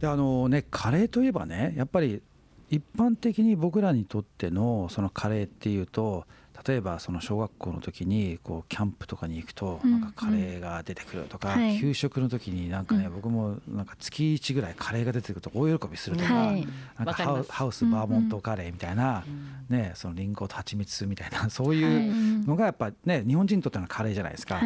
であのねカレーといえばねやっぱり一般的に僕らにとってのそのカレーっていうと例えばその小学校の時にこうキャンプとかに行くとなんかカレーが出てくるとか、給食の時になんかね、僕もなんか月1ぐらいカレーが出てくると大喜びするとか,、なんかハウスバーモントカレーみたいな、ね、そのリンゴと蜂蜜みたいな そういうのがやっぱね日本人にとってのカレーじゃないですか。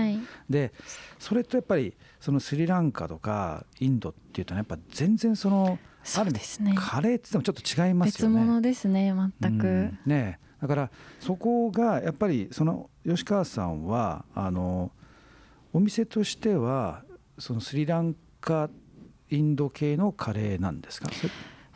でそれとやっぱりそのスリランカとかインドっていうとねやっぱ全然そのそうですね。カレーってもちょっと違いますよね。別物ですね全く、うん、ねだからそこがやっぱりその吉川さんはあのお店としてはそのスリランカインド系のカレーなんですか？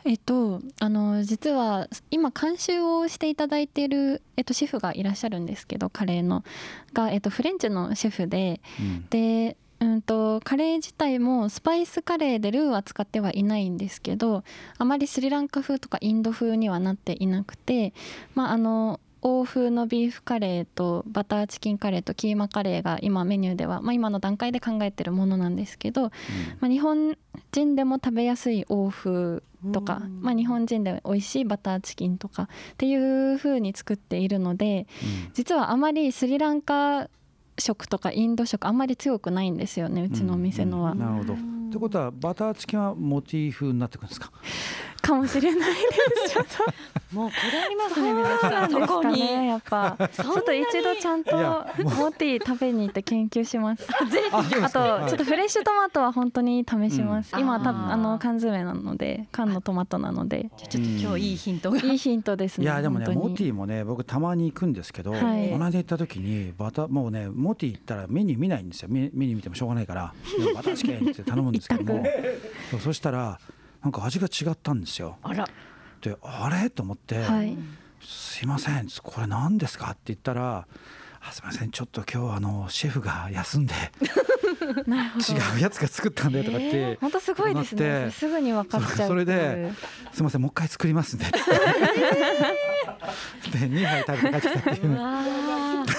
えっと、あの実は今監修をしていただいている、えっと、シェフがいらっしゃるんですけどカレーの。が、えっと、フレンチのシェフで、うん、でうんとカレー自体もスパイスカレーでルーは使ってはいないんですけどあまりスリランカ風とかインド風にはなっていなくて、まあ、あの欧風のビーフカレーとバターチキンカレーとキーマカレーが今メニューでは、まあ、今の段階で考えてるものなんですけど、うん、まあ、日本人でも食べやすい欧風とか、まあ、日本人で美味しいバターチキンとかっていう風に作っているので、うん、実はあまりスリランカ食とかインド食あんまり強くないんですよねうちのお店のは。うんうん、なるほど。ってことはバターチキンはモチーフになってくるんですか？かもしれないです。もうこだわりますね皆さん。そこにやっぱ。ちょっと一度ちゃんとモティ食べに行って研究します。あとちょっとフレッシュトマトは本当に試します、うん、今たあの缶詰なので缶のトマトなのでちょっと今日いいヒントいいヒントですねいやでもねモティもね僕たまに行くんですけど、はい、同じ行った時にバタもうねモティ行ったらメニュー見ないんですよメニュー見てもしょうがないからバターチキンって頼むんですけどもそしたらなんか味が違ったんですよ。あら。であれ？と思って、はい、すいません。これ何ですか?」って言ったら「あすいません。ちょっと今日あのシェフが休んで 違うやつが作ったんで」とかって本当すごいですね。すぐに分かっちゃうそれで「すいません。もう一回作りますん で」で2杯食べて帰ってきたっていう。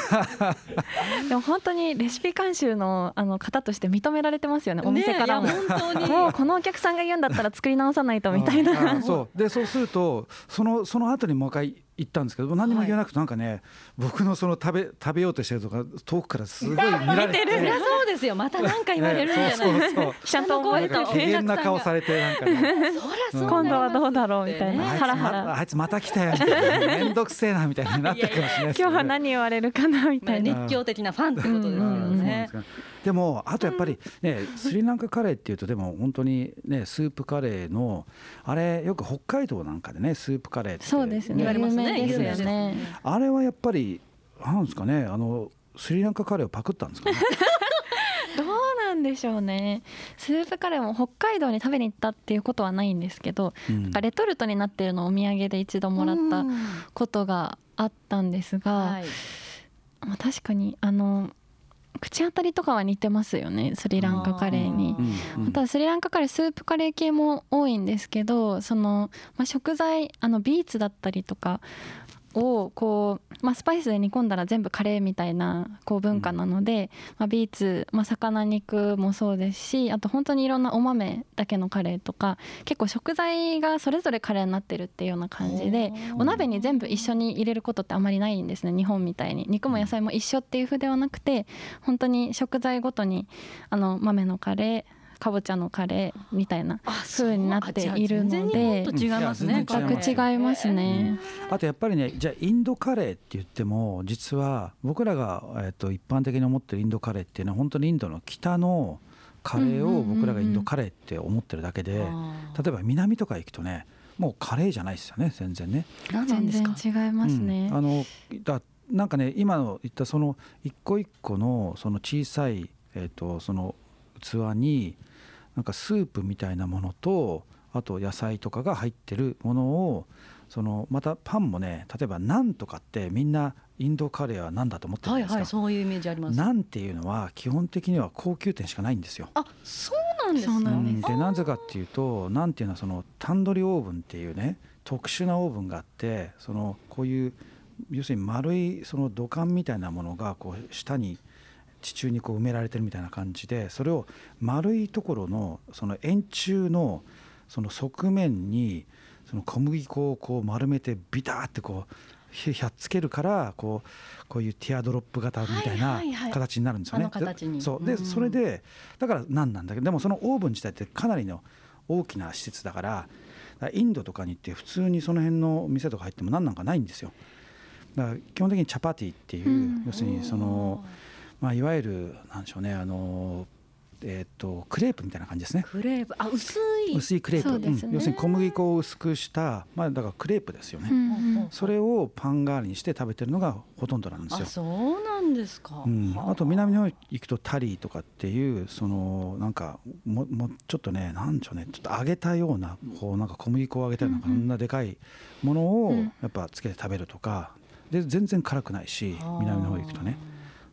でも本当にレシピ監修のあの方として認められてますよねお店からも、ね、もうこのお客さんが言うんだったら作り直さないとみたいな。そう。でそうするとそのその後にもう一回行ったんですけど何も言わなくてなんかね、はい、僕のその食べ食べようとしてるとか遠くからすごい見られて。る。そうですよ。また何か言われるんじゃないですかちゃんと覚えと機嫌な顔されてなんかね。今度はどうだろうみたいな、ハラハラ。あいつまた来たよみたいな。面倒くせえなみたいになってかもしれない今日は何言われるかなみたいな。熱狂的なファンってことですよねでもあとやっぱりねスリランカカレーっていうとでも本当にねスープカレーのあれよく北海道なんかでねスープカレーってそうですね。有名ですよね。あれはやっぱりなんですかねあのスリランカカレーをパクったんですかね？どうなんでしょうね。スープカレーも北海道に食べに行ったっていうことはないんですけど、うん、レトルトになってるのをお土産で一度もらったことがあったんですが、はい、まあ、確かにあの口当たりとかは似てますよねスリランカカレーに。あとはスリランカカレースープカレー系も多いんですけどその、まあ、食材あのビーツだったりとかをこう、まあ、スパイスで煮込んだら全部カレーみたいなこう文化なので、まあ、ビーツ、まあ、魚肉もそうですしあと本当にいろんなお豆だけのカレーとか結構食材がそれぞれカレーになってるっていうような感じでお鍋に全部一緒に入れることってあまりないんですね日本みたいに。肉も野菜も一緒っていう風ではなくて本当に食材ごとにあの豆のカレーかぼちゃのカレーみたいな風になっているので全然違いますね全く違いますね、うん、あとやっぱりねじゃあインドカレーって言っても実は僕らが、えー、と一般的に思ってるインドカレーっていうのは本当にインドの北のカレーを僕らがインドカレーって思ってるだけで、例えば南とか行くとねもうカレーじゃないですよね全然ね。全然違いますね。うん、あのだなんかね今の言ったその一個一個のその小さいえっ、ー、とその器になんかスープみたいなものとあと野菜とかが入ってるものをそのまたパンもね例えばナンとかってみんなインドカレーは何だと思ってるんですか、はいはい、そういうイメージあります。ナンっていうのは基本的には高級店しかないんですよ。あそうなんですね、うん、でなぜかっていうとナンっていうのはそのタンドリオーブンっていうね特殊なオーブンがあってそのこういう要するに丸いその土管みたいなものがこう下に地中にこう埋められてるみたいな感じでそれを丸いところのその円柱のその側面にその小麦粉をこう丸めてビターってこうひひゃっつけるからこうこういうティアドロップ型みたいな形になるんですよね。そう。でうん。それでだからなんなんだけどでもそのオーブン自体ってかなりの大きな施設だからインドとかに行って普通にその辺の店とか入っても何なんかないんですよ。だから基本的にチャパティっていう、うん。要するにその、まあ、いわゆるなんでしょうねあの、えー、とクレープみたいな感じですね。クレープ。あ薄い。薄いクレープ、ね。うん。要するに小麦粉を薄くした、まあ、だからクレープですよね、うんうんそれをパン代わりにして食べてるのがほとんどなんですよ。あそうなんですか、うん、はあ。と南の方行くとタリーとかっていうそのなんかももちょっとねなんでしょうね。ちょっと揚げたようなこうなんか小麦粉を揚げたようなこんなでかいものをうん。やっぱつけて食べるとか。で全然辛くないし南の方行くとね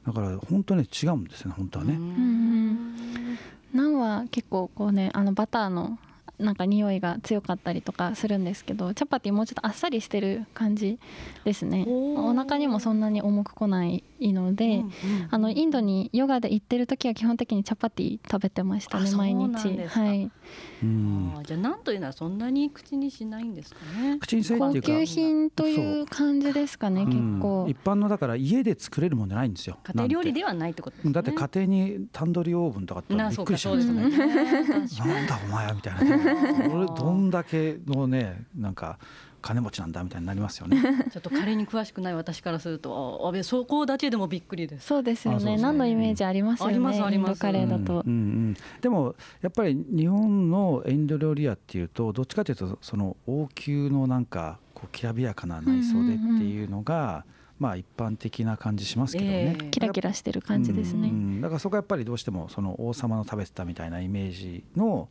だから本当に違うんですよね本当はね。ん。ナンは結構こうねあのバターのなんか匂いが強かったりとかするんですけどチャパティもうちょっとあっさりしてる感じですね。お腹にもそんなに重くこないので、あのインドにヨガで行ってる時は基本的にチャパティ食べてましたね毎日。はい。うん。じゃあなんというのはそんなに口にしないんですかね。口にせいっていうか高級品という感じですかねうん。結構。一般のだから家で作れるもんじゃないんですよ家庭料理ではないってことですね。だって家庭にタンドリーオーブンとかあったらなびっくりしまですね。なんだお前はみたいなね。俺どんだけのねなんか金持ちなんだみたいになりますよね。ちょっとカレーに詳しくない私からするとああべそこだけでもびっくりです。そうですよね。ね。何のイメージありますよありまねすあります。カレーだと。うんうんうん。でもやっぱり日本のインド料理屋っていうとどっちかというとその王宮のなんかこうきらびやかな内装でっていうのが、まあ一般的な感じしますけどね。ええ。キラキラしてる感じですね。うん。うん。だからそこはやっぱりどうしてもその王様の食べてたみたいなイメージの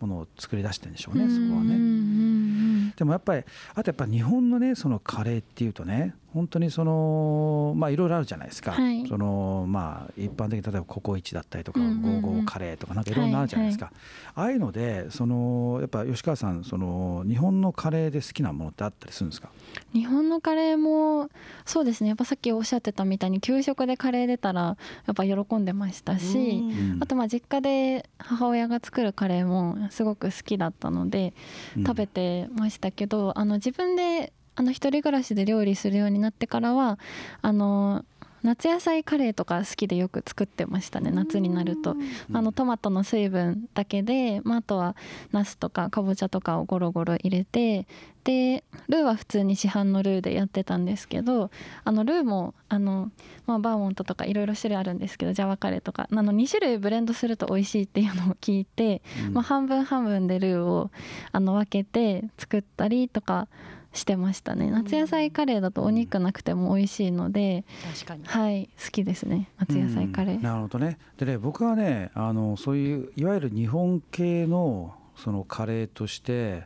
ものを作り出してるんでしょうねそこはね。でもやっぱりあとやっぱ日本のねそのカレーっていうとね本当にそのまあいろいろあるじゃないですか、はい。そのまあ一般的に例えばココイチだったりとか、うんうんうん。ゴーゴーカレーとかなんかいろんなあるじゃないですか、ああいうのでそのやっぱ吉川さんその日本のカレーで好きなものってあったりするんですか？日本のカレーもそうですね。やっぱさっきおっしゃってたみたいに給食でカレー出たらやっぱ喜んでましたし、うん。あとまあ実家で母親が作るカレーもすごく好きだったのでうん。食べてましたけど、あの自分であの一人暮らしで料理するようになってからはあの夏野菜カレーとか好きでよく作ってましたね夏になると。あのトマトの水分だけで、まあ、あとはナスとかかぼちゃとかをゴロゴロ入れてでルーは普通に市販のルーでやってたんですけどあのルーもあの、まあ、バーモントとかいろいろ種類あるんですけどジャワカレーとか。あの2種類ブレンドすると美味しいっていうのを聞いて、うん。まあ、半分半分でルーをあの分けて作ったりとかしてましたね。夏野菜カレーだとお肉なくても美味しいので、確かに。はい好きですね。夏野菜カレー。うん。なるほどね。でね僕はねあのそういういわゆる日本系のそのカレーとして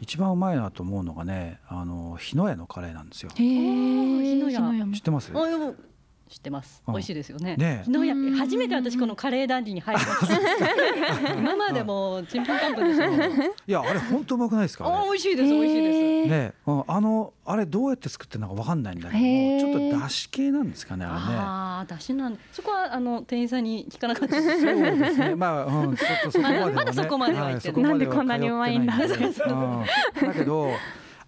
一番うまいなと思うのがねあの日野屋のカレーなんですよ。へー。日野屋も。知ってます？あでも知ってます。うん。美味しいですよね。ねえ。日野屋うん。初めて私このカレー団地に入りました今までもちんぷんかんぷんでしたいやあれ本当うまくないですか？あれ。あ美味しいです美味しいです。ねうんあのあれどうやって作ってるのかわかんないんだけどちょっとだし系なんですかねあああだしなんそこはあの店員さんに聞かなかったです。れねそうですね。まあ、うん、ちょっとそこまでまだそこまでは行ってなんでこんなにうまいんだ。だけど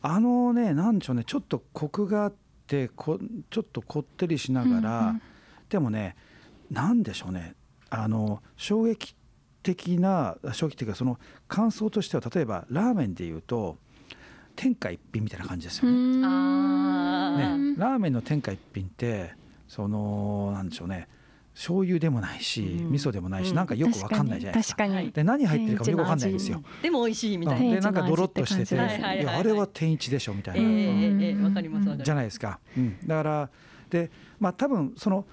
あのねなんでしょうね。ちょっとコクがあってこちょっとこってりしながら、うんうん。でもねなんでしょうね。あの衝撃的な衝撃的なその感想としては例えばラーメンでいうと天下一品みたいな感じですよね。ねラーメンの天下一品ってそのなんでしょうね醤油でもないし、うん。味噌でもないし、うん。なんかよくわかんないじゃないですか。確かにで何入ってるかもよくわかんないんですよ。でも美味しいみたいな。うん。でなんかドロッとしてて、い。やあれは天一でしょみたいな、えええわかりますじゃないですか。うん、だからでまあ多分その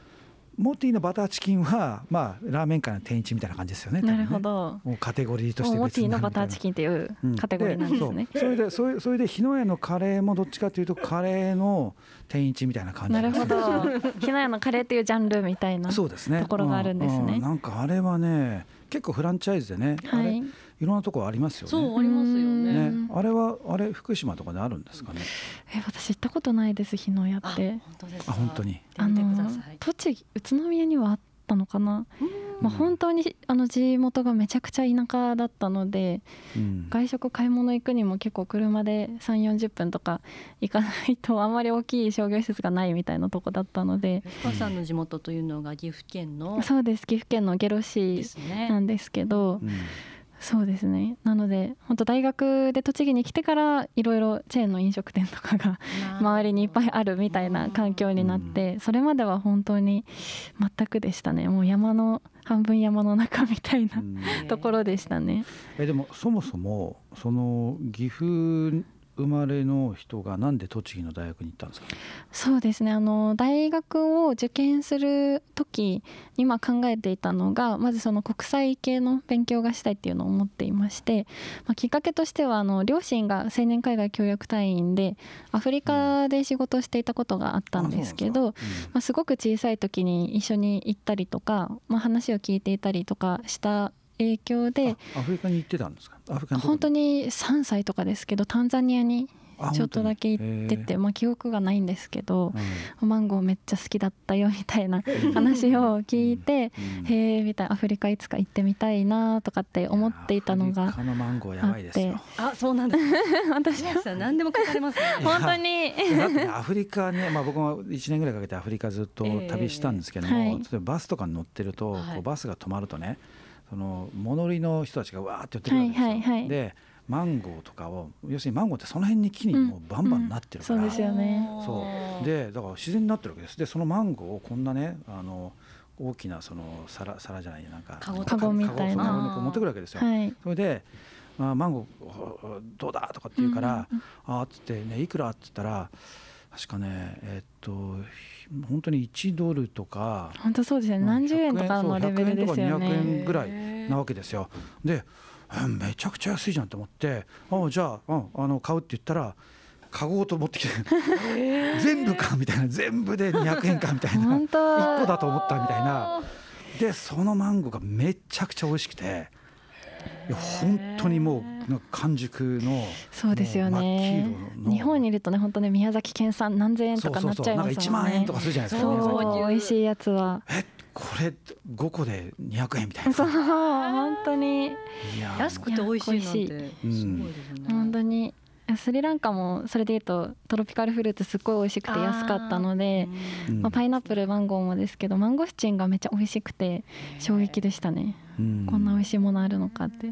モーティーのバターチキンはまあラーメン界の天一みたいな感じですよね。なねるほど。もうカテゴリーとしてモーティのバターチキンっていうカテゴリーなんですね。そうそれでそれそれで日野屋のカレーもどっちかというとカレーの天一みたいな感じなるほど。ひなやのカレーっていうジャンルみたいな。そうですねところがあるんですねううなんかあれはね結構フランチャイズでね、あれはい。いろんなところありますよね。そうありますよね。ね。あれはあれ福島とかであるんですかね？え私行ったことないです日野屋あって。本当ですか？あ本当に。行ってみてください。栃木宇都宮にはあっったのかな、まあ、本当にあの地元がめちゃくちゃ田舎だったので、うん、外食買い物行くにも結構車で3 4 0分とか行かないとあんまり大きい商業施設がないみたいなとこだったので。お母さんの地元というのが岐阜県のそうです。岐阜県の下呂市なんですけど。うんそうですね。なので本当大学で栃木に来てからいろいろチェーンの飲食店とかが周りにいっぱいあるみたいな環境になってそれまでは本当に全くでしたね。もう山の半分山の中みたいなところでしたね。えでもそもそもその岐阜生まれの人がなんで栃木の大学に行ったんですか？そうですね。あの大学を受験する時にま考えていたのがまずその国際系の勉強がしたいっていうのを思っていまして、まあ、きっかけとしてはあの両親が青年海外協力隊員でアフリカで仕事をしていたことがあったんですけど、うん、まあ、すごく小さい時に一緒に行ったりとか、まあ、話を聞いていたりとかした影響でアフリカに行ってたんですか？アフリカ本当に3歳とかですけどタンザニアにちょっとだけ行ってて、まあ、記憶がないんですけど、うん、マンゴーめっちゃ好きだったよみたいな 話を聞いて、うん、へえみたいなアフリカいつか行ってみたいなとかって思っていたのがあってあそうなんです私は何でも書かれます、ね、本当に。だってアフリカね、まあ、僕も1年ぐらいかけてアフリカずっと旅したんですけども、えー。はい、例えばバスとかに乗ってると、こうバスが止まるとねその物売りの人たちがわーって寄ってくるわけですよ。はいはいはい、でマンゴーとかを要するにマンゴーってその辺に木にもうバンバンなってるから、うん。うん、そうですよね。そう。でだから自然になってるわけです。でそのマンゴーをこんなねあの大きなその皿皿じゃないなんかカゴみたいな。カゴ持ってくるわけですよ、はい、それであマンゴーどうだとかって言うから、うんうん、あっつってねいくらって言ったら確かねえっと本当に1ドルとか本当そうですね。何十円とかのレベルですよね。200円ぐらいなわけですよ。でめちゃくちゃ安いじゃんと思ってあじゃあ,、うん、あの買うって言ったら買おうと思ってきて全部かみたいな全部で200円かみたいな1個だと思ったみたいな。でそのマンゴーがめちゃくちゃ美味しくて。いや本当にもう完熟のそうですよね。日本にいるとね本当ね宮崎県産何千円とかなっちゃいますもんね。そうそうそう。なんか1万円とかするじゃないですかそう美味しいやつは。えこれ5個で200円みたいな。そう本当に。安くて美味しいなんてすごいですね、本当にスリランカもそれでいうとトロピカルフルーツすっごい美味しくて安かったのでまあ、パイナップルマンゴーもですけどマンゴスチンがめっちゃ美味しくて衝撃でしたね。こんな美味しいものあるのかって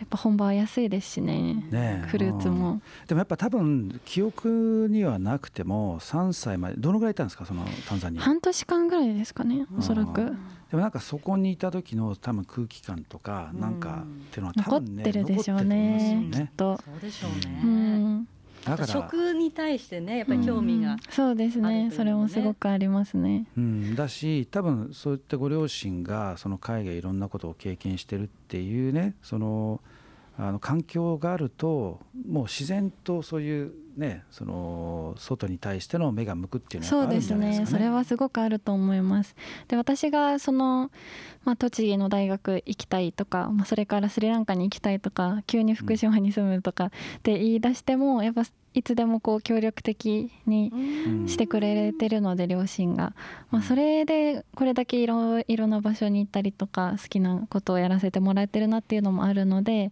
やっぱ本場は安いですしね。ねフルーツも。でもやっぱ多分記憶にはなくても3歳までどのぐらいいたんですかそのタンザニア？半年間ぐらいですかねおそらく。でもなんかそこにいた時の多分空気感とかなんかっていうのは多分ね残ってるでしょうねね。きっと。そうでしょうね、うん食に対してねやっぱり興味が、うん、そうですね。それもすごくありますね、うん、だし多分そういったご両親がその海外いろんなことを経験してるっていうねそのあの環境があるともう自然とそういうねその外に対しての目が向くっていうのはあるんじゃないですかね。そうですねそれはすごくあると思います。で私がその、まあ、栃木の大学行きたいとか、まあ、それからスリランカに行きたいとか急に福島に住むとかって言い出してもやっぱいつでもこう協力的にしてくれてるので、両親が、まあ、それでこれだけいろいろな場所に行ったりとか好きなことをやらせてもらえてるなっていうのもあるので、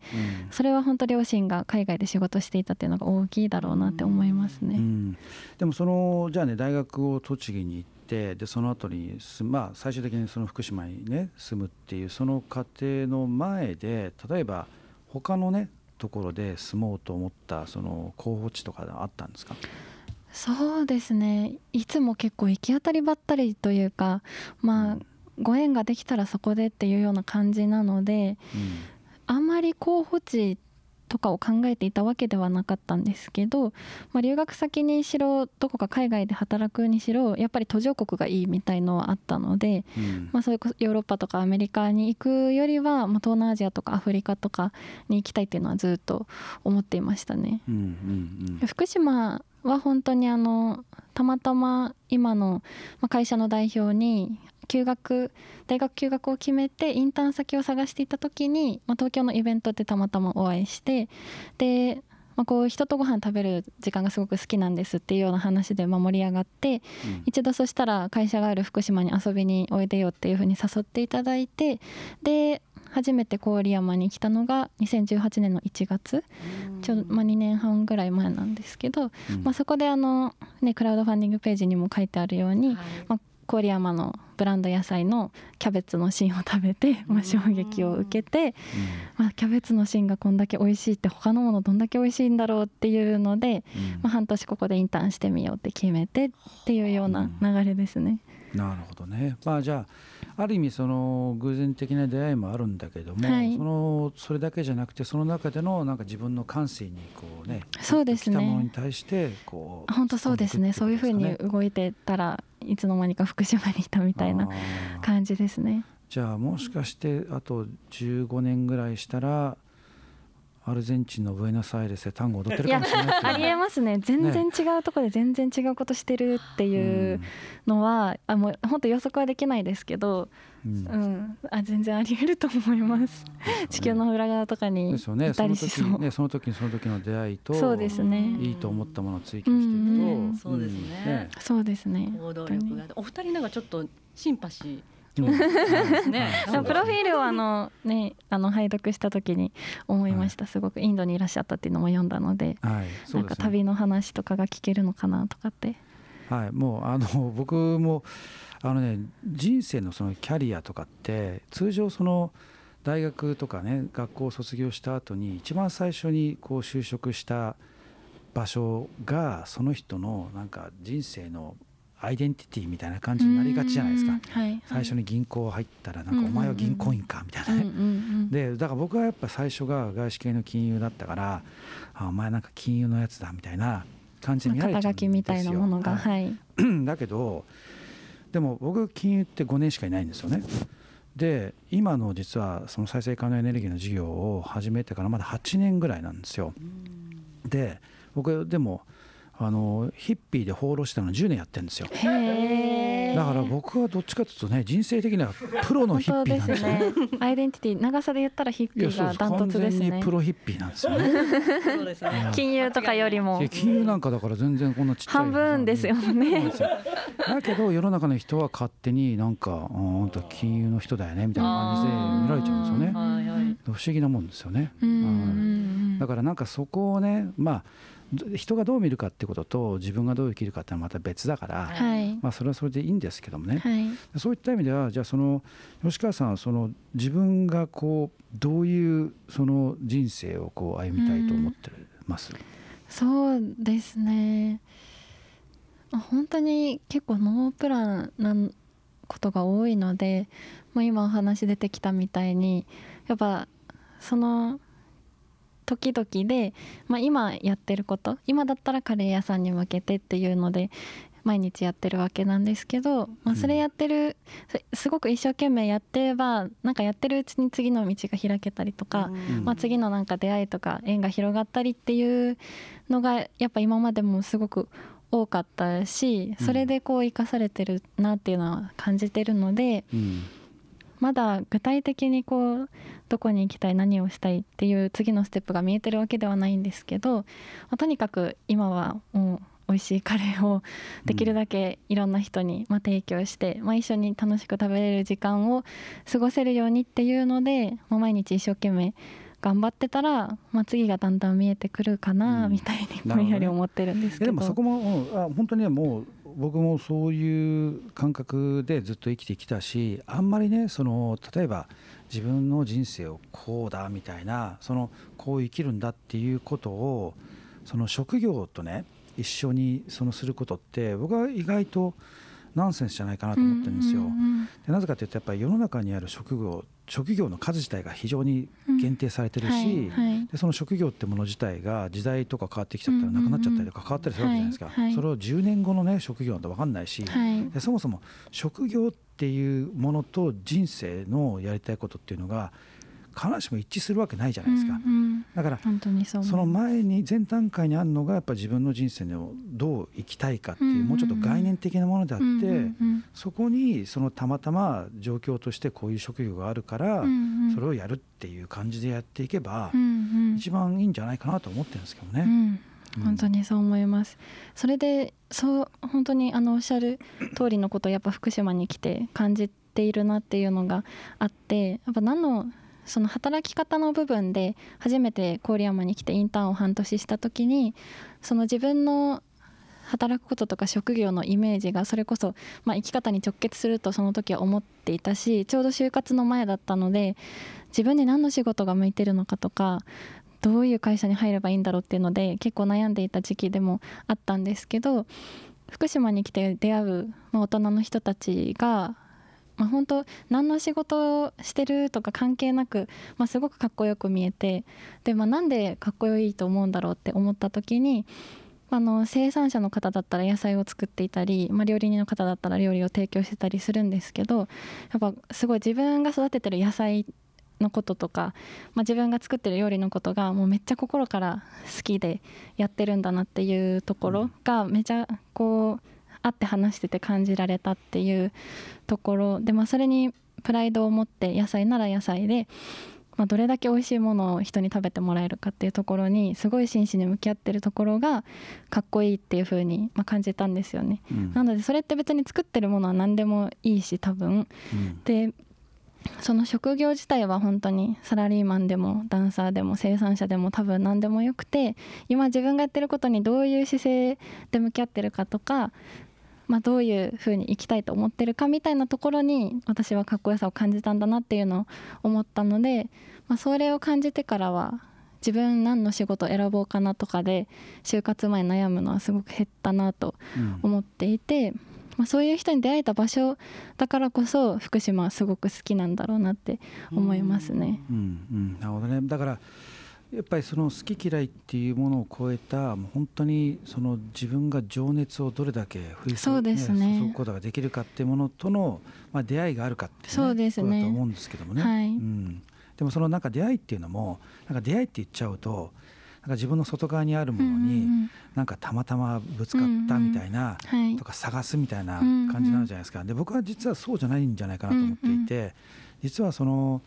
それは本当両親が海外で仕事していたっていうのが大きいだろうなって思いますね。でもそのじゃあね大学を栃木に行ってでその後にまあ最終的にその福島にね住むっていうその過程の前で例えば他のねところで住もうと思ったその候補地とかあったんですか？そうですね。いつも結構行き当たりばったりというかまあ、うん、ご縁ができたらそこでっていうような感じなので、うん、あんまり候補地とかを考えていたわけではなかったんですけど、まあ、留学先にしろどこか海外で働くにしろやっぱり途上国がいいみたいのはあったので、うん、まあ、そういうヨーロッパとかアメリカに行くよりは、まあ、東南アジアとかアフリカとかに行きたいっていうのはずっと思っていましたね。うんうんうん、福島は本当にあのたまたま今の会社の代表に休学大学休学を決めてインターン先を探していた時に、まあ、東京のイベントでたまたまお会いしてで、まあ、こう人とご飯食べる時間がすごく好きなんですっていうような話でまあ盛り上がって、うん、一度そしたら会社がある福島に遊びにおいでよっていうふうに誘っていただいてで初めて郡山に来たのが2018年の1月ちょ、まあ、2年半ぐらい前なんですけど、うん、まあ、そこであの、ね、クラウドファンディングページにも書いてあるように、はい、まあ、郡山のブランド野菜のキャベツの芯を食べて、まあ、衝撃を受けて、まあ、キャベツの芯がこんだけ美味しいって他のものどんだけ美味しいんだろうっていうので、まあ、半年ここでインターンしてみようって決めてっていうような流れですね。なるほどね、まあ、じゃあある意味その偶然的な出会いもあるんだけども、はい、そのそれだけじゃなくてその中でのなんか自分の感性にこうねそうですね。ものに対してこう本当そうですね。そういうふうに動いてたらいつの間にか福島にいたみたいな感じですね。じゃあもしかしてあと15年ぐらいしたらアルゼンチンのブエノスアイレスで単語踊ってるかもしれないありえますね。全然違うところで全然違うことしてるっていうのは、ね、あもう本当予測はできないですけど、うん、うん、あ全然ありえると思います、ね、地球の裏側とかにいたりしそう。ねその時にその時の出会いとそうですね。いいと思ったものを追求していくと、うんうん、そうですね、そうですね。行動力がお二人なんかちょっとシンパシーね、プロフィールをあの、ね、あの拝読した時に思いました、すごくインドにいらっしゃったっていうのも読んだので,、はい、なんか旅の話とかが聞けるのかなとかって。はい、もうあの僕もあの、ね、人生のそのキャリアとかって通常その大学とかね学校を卒業した後に一番最初にこう就職した場所がその人のなんか人生のアイデンティティみたいな感じになりがちじゃないですか、はいはい、最初に銀行入ったらなんかお前は銀行員かみたいなね、でだから僕はやっぱ最初が外資系の金融だったからあお前なんか金融のやつだみたいな感じに見られちゃうんですよ。みたいなものが、はい、だけどでも僕金融って5年しかいないんですよね。で今の実はその再生可能エネルギーの事業を始めてからまだ8年ぐらいなんですよ。で僕でもあのヒッピーで放浪したの10年やってるんですよ。だから僕はどっちかというとね人生的にはプロのヒッピーなんですよ。ね。アイデンティティ長さで言ったらヒッピーがダントツですね。プロヒッピーなんですよね。金融とかよりも。金融なんかだから全然こんなちっちゃい。半分ですよね。だけど世の中の人は勝手になんかあんた金融の人だよねみたいな感じで見られちゃうんですよね。不思議なもんですよね。だからなんかそこをねまあ人がどう見るかってことと自分がどう生きるかってのはまた別だから、はい、まあ、それはそれでいいんですけどもね、はい、そういった意味ではじゃあその吉川さんはその自分がこうどういうその人生をこう歩みたいと思ってます、うん、そうですね。本当に結構ノープランなことが多いので、まあ、今お話出てきたみたいにやっぱその時々で、まあ、今やってること今だったらカレー屋さんに向けてっていうので毎日やってるわけなんですけど、まあ、それやってる、すごく一生懸命やってればなんかやってるうちに次の道が開けたりとか、まあ、次のなんか出会いとか縁が広がったりっていうのがやっぱ今までもすごく多かったしそれでこう生かされてるなっていうのは感じてるので、まだ具体的にこうどこに行きたい何をしたいっていう次のステップが見えてるわけではないんですけど、まあ、とにかく今はもう美味しいカレーをできるだけいろんな人にま提供して、まあ、一緒に楽しく食べれる時間を過ごせるようにっていうので、まあ、毎日一生懸命頑張ってたら、まあ、次がだんだん見えてくるかなみたいにぼんやり思ってるんですけど、うん、でもそこもあ本当にもう僕もそういう感覚でずっと生きてきたしあんまりねその例えば自分の人生をこうだみたいなそのこう生きるんだっていうことをその職業とね一緒にそのすることって僕は意外とナンセンスじゃないかなと思ってるんですよ。でなぜかというとやっぱり世の中にある職業職業の数自体が非常に限定されてるし、でその職業ってもの自体が時代とか変わってきちゃったらなくなっちゃったりとか変わったりするわけじゃないですか、それを10年後のね職業なんて分かんないし、でそもそも職業っていうものと人生のやりたいことっていうのが必ずしも一致するわけないじゃないですか。うんうん。だからその前に前段階にあるのがやっぱ自分の人生をどう生きたいかっていう、うんうん。うんもうちょっと概念的なものであって、うんうんそこにそのたまたま状況としてこういう職業があるから、うんうん。それをやるっていう感じでやっていけば、うんうん。一番いいんじゃないかなと思ってるんですけどね。うん。うん。本当にそう思います。それでそう本当にあのおっしゃる通りのことをやっぱ福島に来て感じているなっていうのがあってやっぱ何のその働き方の部分で初めて郡山に来てインターンを半年した時にその自分の働くこととか職業のイメージがそれこそ、まあ、生き方に直結するとその時は思っていたしちょうど就活の前だったので自分に何の仕事が向いてるのかとかどういう会社に入ればいいんだろうっていうので結構悩んでいた時期でもあったんですけど福島に来て出会う、まあ、大人の人たちが、まあ、本当何の仕事をしてるとか関係なく、まあ、すごくかっこよく見えてで、まあ、なんでかっこいいと思うんだろうって思った時にあの生産者の方だったら野菜を作っていたり、まあ、料理人の方だったら料理を提供してたりするんですけどやっぱすごい自分が育ててる野菜のこととか、まあ、自分が作ってる料理のことがもうめっちゃ心から好きでやってるんだなっていうところがめちゃこう会って話してて感じられたっていうところで、まあ、それにプライドを持って野菜なら野菜で、まあ、どれだけ美味しいものを人に食べてもらえるかっていうところにすごい真摯に向き合ってるところがかっこいいっていう風にまあ感じたんですよね。うん。なのでそれって別に作ってるものは何でもいいし多分。うん。でその職業自体は本当にサラリーマンでもダンサーでも生産者でも多分何でもよくて今自分がやってることにどういう姿勢で向き合ってるかとか、まあ、どういうふうに生きたいと思ってるかみたいなところに私はかっこよさを感じたんだなっていうのを思ったので、まあ、それを感じてからは自分何の仕事を選ぼうかなとかで就活前悩むのはすごく減ったなと思っていて、まあ、そういう人に出会えた場所だからこそ福島はすごく好きなんだろうなって思いますね。うんうん、なるほどねだからやっぱりその好き嫌いっていうものを超えたもう本当にその自分が情熱をどれだけ降り注そうですね。注ぐことができるかっていうものとの、まあ、出会いがあるかっていう,、そうですね。だと思うんですけどもね、はい。うん、でもそのなんか出会いっていうのもなんか出会いって言っちゃうとなんか自分の外側にあるものにんなんかたまたまぶつかったみたいな、はい。とか探すみたいな感じになるじゃないですか、で僕は実はそうじゃないんじゃないかなと思っていて、実はその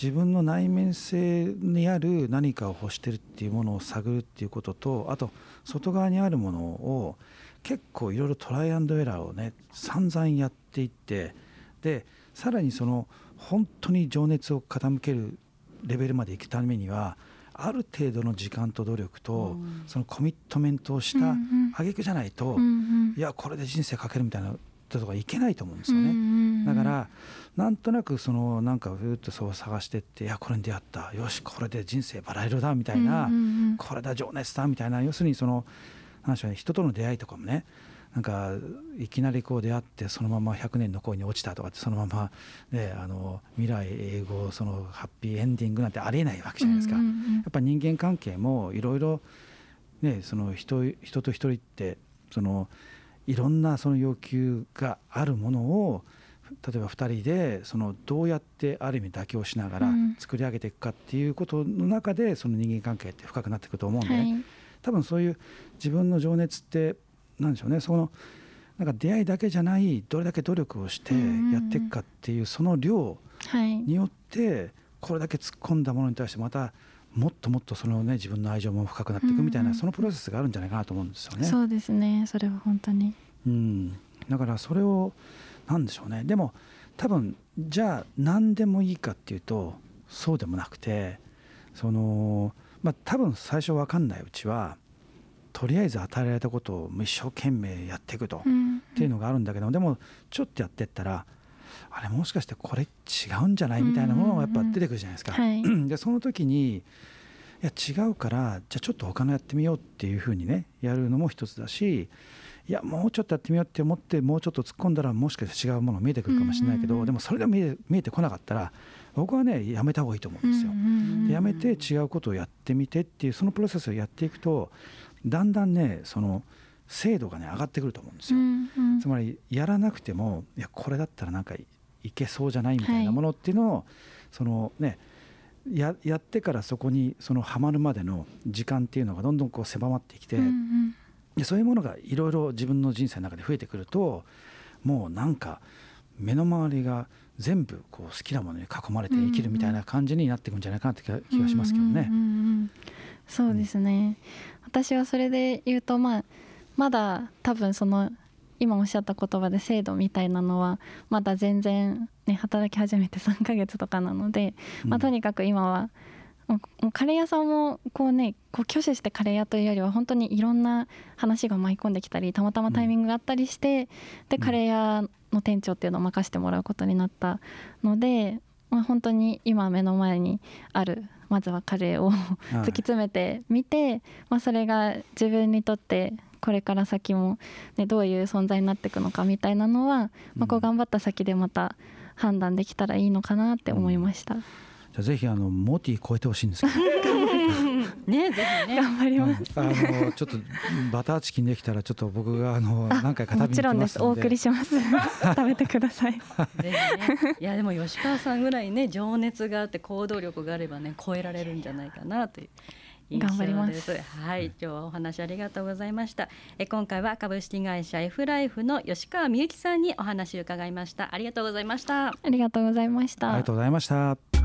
自分の内面性にある何かを欲してるっていうものを探るっていうこととあと外側にあるものを結構いろいろトライアンドエラーをね散々やっていってでさらにその本当に情熱を傾けるレベルまで行くためにはある程度の時間と努力と、うん。そのコミットメントをしたん挙句じゃないと、いやこれで人生かけるみたいなとこがいけないと思うんですよね。だからなんとなくそのなんかふーっとそう探してっていやこれに出会った。よしこれで人生バラ色だみたいな、これだ情熱だみたいな。要するにそのなんでしょうね人との出会いとかもねなんかいきなりこう出会ってそのまま100年の恋に落ちたとかってそのまま、ね、あの未来英語そのハッピーエンディングなんてありえないわけじゃないですか。やっぱ人間関係もいろいろねその人人と一人ってそのいろんなその要求があるものを例えば2人でそのどうやってある意味妥協しながらうん。作り上げていくかっていうことの中でその人間関係って深くなっていくと思うんで、はい。多分そういう自分の情熱ってなんでしょうねそのなんか出会いだけじゃないどれだけ努力をしてやっていくかっていうその量はい。によってこれだけ突っ込んだものに対してまたもっともっとそのね自分の愛情も深くなっていくみたいうんうなん。そのプロセスがあるんじゃないかなと思うんですよね。そうですねそれは本当に。うん、だからそれをなんでしょうね。でも多分じゃあ何でもいいかっていうとそうでもなくてそのまあ多分最初分かんないうちはとりあえず与えられたことを一生懸命やっていくと。うん。っていうのがあるんだけどでもちょっとやってったらあれもしかしてこれ違うんじゃないみたいなものがやっぱ出てくるじゃないですか。はい でその時にいや違うからじゃあちょっと他のやってみようっていうふうにねやるのも一つだしいやもうちょっとやってみようって思ってもうちょっと突っ込んだらもしかして違うもの見えてくるかもしれないけど、うんうんうんでもそれでも見え見えてこなかったら僕はねやめた方がいいと思うんですよ。うんうんやめて違うことをやってみてっていうそのプロセスをやっていくとだんだんねその精度がね上がってくると思うんですよ。うんうん。つまりやらなくてもいやこれだったらなんかいいけそうじゃないみたいなものっていうのを、そのねややってからそこにそのハマるまでの時間っていうのがどんどんこう狭まってきて、うんうん。でそういうものがいろいろ自分の人生の中で増えてくるともうなんか目の周りが全部こう好きなものに囲まれて生きるみたいな感じになっていくんじゃないかなって気がしますけどね。うん。うんうんうん。そうですね、私はそれで言うと、まあ、まだ多分その今おっしゃった言葉で制度みたいなのはまだ全然、ね、働き始めて3ヶ月とかなので、まあ、とにかく今はもうカレー屋さんもこうねこう挙手してカレー屋というよりは本当にいろんな話が舞い込んできたりたまたまタイミングがあったりして、でうん。カレー屋の店長っていうのを任せてもらうことになったので、まあ、本当に今目の前にあるまずはカレーをはい。突き詰めてみて、まあ、それが自分にとってこれから先も、ね、どういう存在になっていくのかみたいなのは、まあ、こう頑張った先でまた判断できたらいいのかなって思いました。じゃあぜひあのモティ超えてほしいんですけど、ねぜひね頑張ります。あのちょっとバターチキンできたらちょっと僕があの何回か食べもに行ちろんです。お送りします。食べてください。ぜひねいやでも吉川さんぐらいね情熱があって行動力があればね超えられるんじゃないかなという。頑張りますはい、今日はお話ありがとうございました。え今回は株式会社 F ライフの吉川美幸さんにお話を伺いました。ありがとうございました。ありがとうございました。ありがとうございました。